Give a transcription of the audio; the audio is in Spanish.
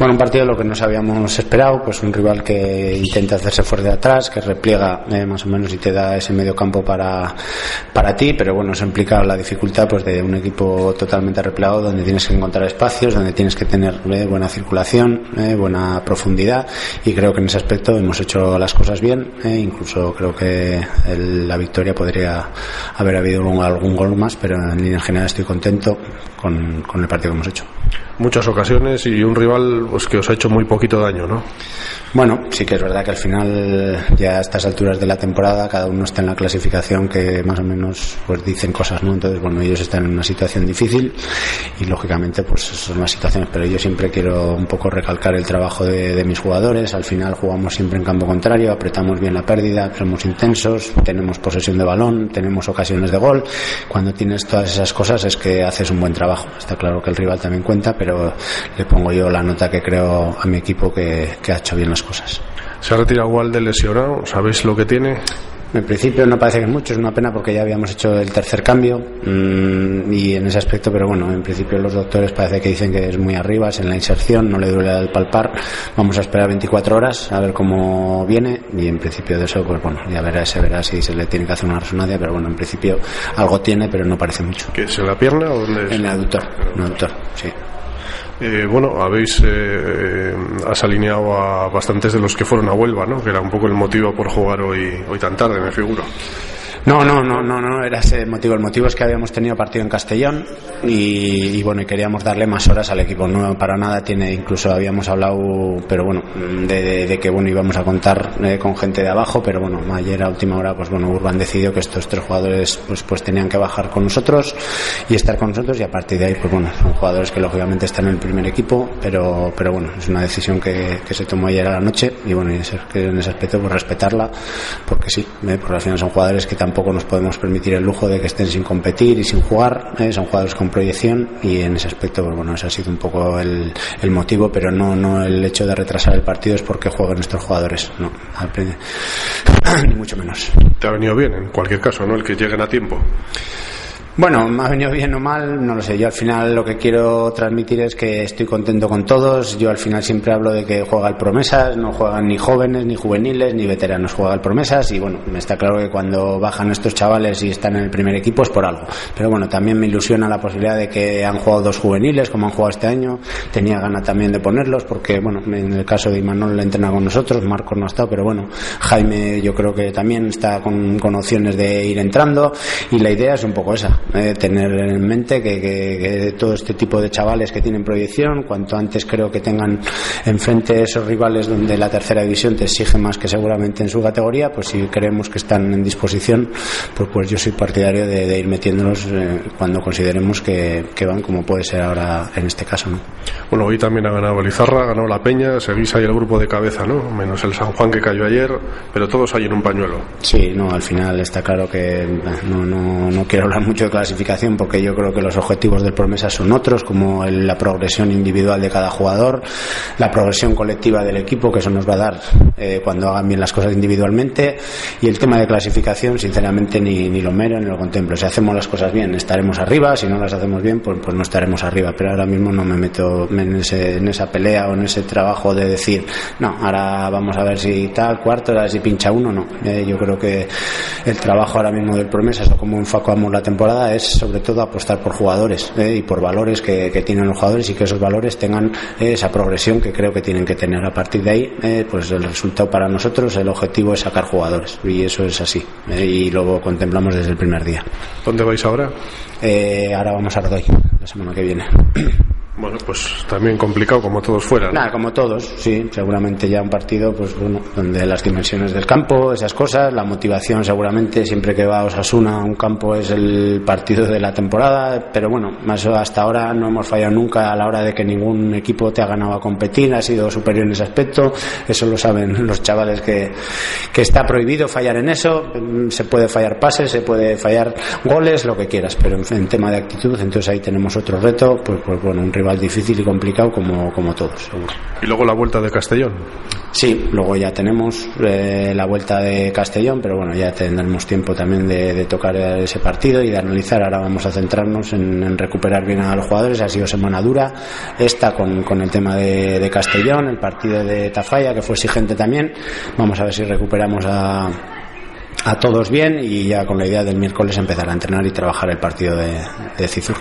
Bueno, un partido lo que nos habíamos esperado, pues un rival que intenta hacerse fuerte atrás, que repliega eh, más o menos y te da ese medio campo para, para ti, pero bueno, eso implica la dificultad pues de un equipo totalmente replegado donde tienes que encontrar espacios, donde tienes que tener eh, buena circulación, eh, buena profundidad y creo que en ese aspecto hemos hecho las cosas bien, incluso creo que la victoria podría haber habido algún, gol más, pero en línea general estoy contento con, con el partido que hemos hecho. Muchas ocasiones y un rival pues, que os ha hecho muy poquito daño, ¿no? Bueno, sí que es verdad que al final, ya a estas alturas de la temporada, cada uno está en la clasificación que más o menos pues dicen cosas, ¿no? Entonces, bueno, ellos están en una situación difícil y lógicamente, pues son las situaciones, pero yo siempre quiero un poco recalcar el trabajo de, de mis jugadores. Al final jugamos siempre en campo contrario, apretamos bien la pérdida, somos intensos, tenemos posesión de balón, tenemos ocasiones de gol. Cuando tienes todas esas cosas es que haces un buen trabajo. Está claro que el rival también cuenta, pero le pongo yo la nota que creo a mi equipo que, que ha hecho bien las cosas. Se ha retirado Walde lesionado, ¿sabéis lo que tiene? En principio no parece que es mucho, es una pena porque ya habíamos hecho el tercer cambio mmm, y en ese aspecto, pero bueno, en principio los doctores parece que dicen que es muy arriba, es en la inserción, no le duele al palpar. Vamos a esperar 24 horas a ver cómo viene y en principio de eso, pues bueno, ya verá, se verá si se le tiene que hacer una resonancia, pero bueno, en principio algo tiene, pero no parece mucho. ¿Que es en la pierna o dónde es? En el aductor, en el aductor, sí. Eh, bueno, habéis eh, has alineado a bastantes de los que fueron a Huelva, ¿no? Que era un poco el motivo por jugar hoy, hoy tan tarde, me figuro. No, no, no, no, no era ese motivo. El motivo es que habíamos tenido partido en Castellón y, bueno, queríamos darle más horas al equipo. No para nada tiene, incluso habíamos hablado, pero bueno, de, que bueno íbamos a contar eh, con gente de abajo, pero bueno, ayer a última hora, pues bueno, Urban decidió que estos tres jugadores pues pues tenían que bajar con nosotros y estar con nosotros y a partir de ahí, pues bueno, son jugadores que lógicamente están en el primer equipo, pero pero bueno, es una decisión que, que se tomó ayer a la noche y bueno, y en ese, en ese aspecto pues respetarla, porque sí, eh, porque al final son jugadores que tampoco nos podemos permitir el lujo de que estén sin competir y sin jugar. ¿eh? Son jugadores con proyección y en ese aspecto, pues bueno, ese ha sido un poco el, el, motivo, pero no, no el hecho de retrasar el partido es porque jueguen nuestros jugadores, no, ni mucho menos. Te ha venido bien en cualquier caso, ¿no? El que lleguen a tiempo. Bueno, me ha venido bien o mal, no lo sé. Yo al final lo que quiero transmitir es que estoy contento con todos. Yo al final siempre hablo de que juega el promesas, no juegan ni jóvenes, ni juveniles, ni veteranos, juega el promesas. Y bueno, me está claro que cuando bajan estos chavales y están en el primer equipo es por algo. Pero bueno, también me ilusiona la posibilidad de que han jugado dos juveniles, como han jugado este año. Tenía ganas también de ponerlos, porque bueno, en el caso de Imanol le entrena con nosotros, Marcos no ha estado, pero bueno, Jaime yo creo que también está con, con opciones de ir entrando. Y la idea es un poco esa eh, tener en mente que, que, que, todo este tipo de chavales que tienen proyección, cuanto antes creo que tengan enfrente esos rivales donde la tercera división te exige más que seguramente en su categoría, pues si creemos que están en disposición, pues, pues yo soy partidario de, de ir metiéndolos eh, cuando consideremos que, que, van, como puede ser ahora en este caso. ¿no? Bueno, hoy también ha ganado Lizarra, ha ganado La Peña, seguís ahí el grupo de cabeza, ¿no? Menos el San Juan que cayó ayer, pero todos ahí en un pañuelo. Sí, no, al final está claro que no, no, no quiero hablar mucho clasificación porque yo creo que los objetivos del promesa son otros, como la progresión individual de cada jugador, la progresión colectiva del equipo, que eso nos va a dar eh, cuando hagan bien las cosas individualmente, y el tema de clasificación, sinceramente, ni, ni lo mero ni lo contemplo. Si hacemos las cosas bien, estaremos arriba, si no las hacemos bien, pues, pues no estaremos arriba. Pero ahora mismo no me meto en, ese, en esa pelea o en ese trabajo de decir, no, ahora vamos a ver si tal, cuarto, a ver si pincha uno, no. Eh, yo creo que el trabajo ahora mismo del promesas o como enfocamos la temporada es sobre todo apostar por jugadores eh, y por valores que, que, tienen los jugadores y que esos valores tengan eh, esa progresión que creo que tienen que tener. A partir de ahí, eh, pues el resultado para nosotros, el objetivo es sacar jugadores y eso es así eh, y lo contemplamos desde el primer día. ¿Dónde vais ahora? Ahora vamos a Ardoy, la semana que viene. Bueno, pues también complicado como todos fueran. Nada, como todos, sí. Seguramente ya un partido, pues bueno, donde las dimensiones del campo, esas cosas, la motivación seguramente siempre que va a Osasuna un campo es el partido de la temporada, pero bueno, más hasta ahora no hemos fallado nunca a la hora de que ningún equipo te ha ganado a competir, ha sido superior en ese aspecto, eso lo saben los chavales que, que está prohibido fallar en eso, se puede fallar pases, se puede fallar goles, lo que quieras, pero en, en tema de actitud, entonces ahí tenemos otro reto, pues, pues bueno, un rival rival difícil y complicado como, como todos, seguro. Y luego la vuelta de Castellón. Sí, luego ya tenemos eh, la vuelta de Castellón, pero bueno, ya tendremos tiempo también de, tocar ese partido y de analizar. Ahora vamos a centrarnos en, recuperar bien a los jugadores. Ha sido semana dura esta con, con el tema de, de, Castellón, el partido de Tafalla, que fue exigente también. Vamos a ver si recuperamos a, a todos bien y ya con la idea del miércoles empezar a entrenar y trabajar el partido de, de Cizur.